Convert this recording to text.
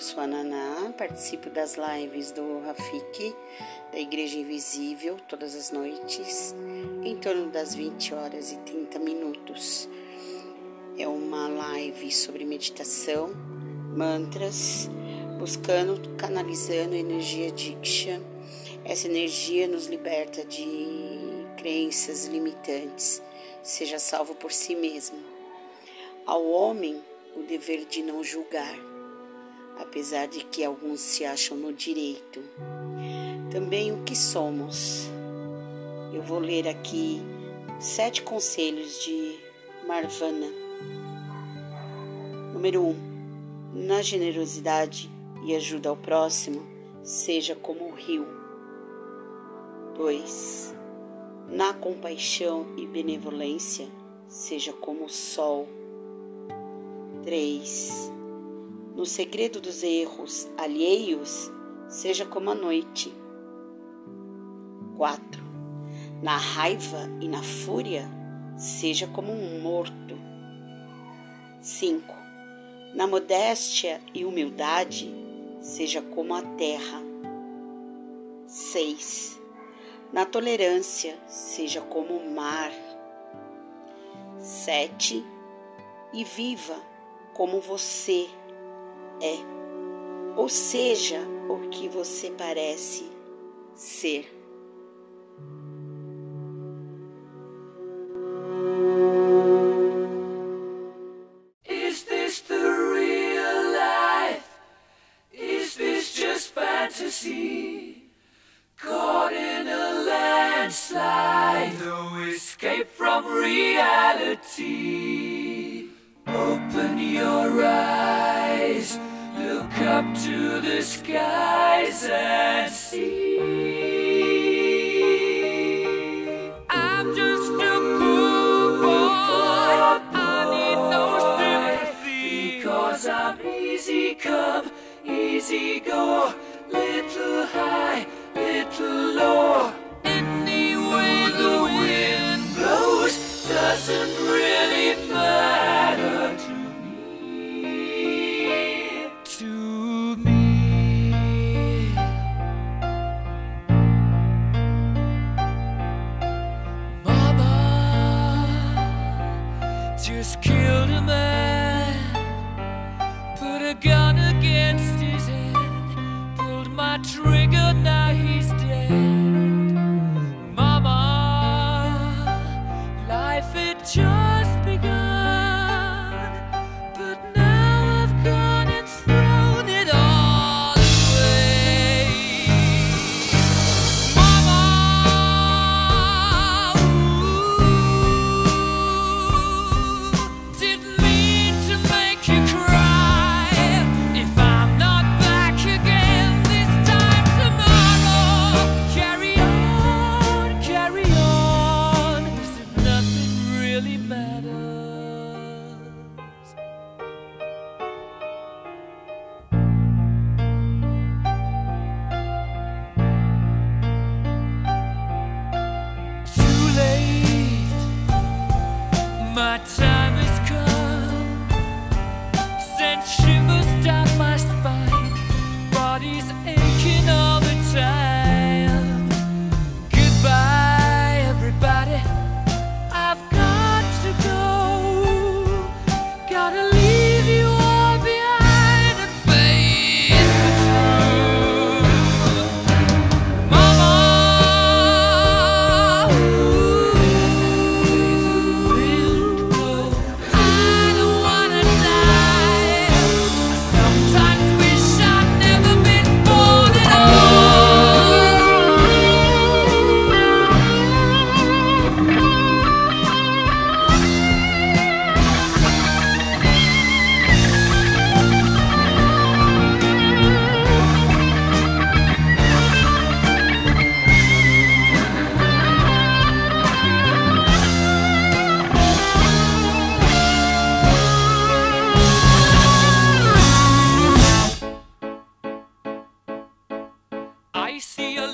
Eu sou a Naná, participo das lives do Rafik, da Igreja Invisível, todas as noites, em torno das 20 horas e 30 minutos. É uma live sobre meditação, mantras, buscando, canalizando a energia Diksha. Essa energia nos liberta de crenças limitantes. Seja salvo por si mesmo. Ao homem, o dever de não julgar, apesar de que alguns se acham no direito. Também o que somos. Eu vou ler aqui sete conselhos de Marvana. Número 1. Um, na generosidade e ajuda ao próximo, seja como o rio. 2. Na compaixão e benevolência, seja como o sol. 3. No segredo dos erros alheios, seja como a noite. 4. Na raiva e na fúria, seja como um morto. 5. Na modéstia e humildade, seja como a terra. 6. Na tolerância, seja como o mar. 7. E viva como você é, ou seja, o que você parece ser. Reality. Open your eyes, up to the skies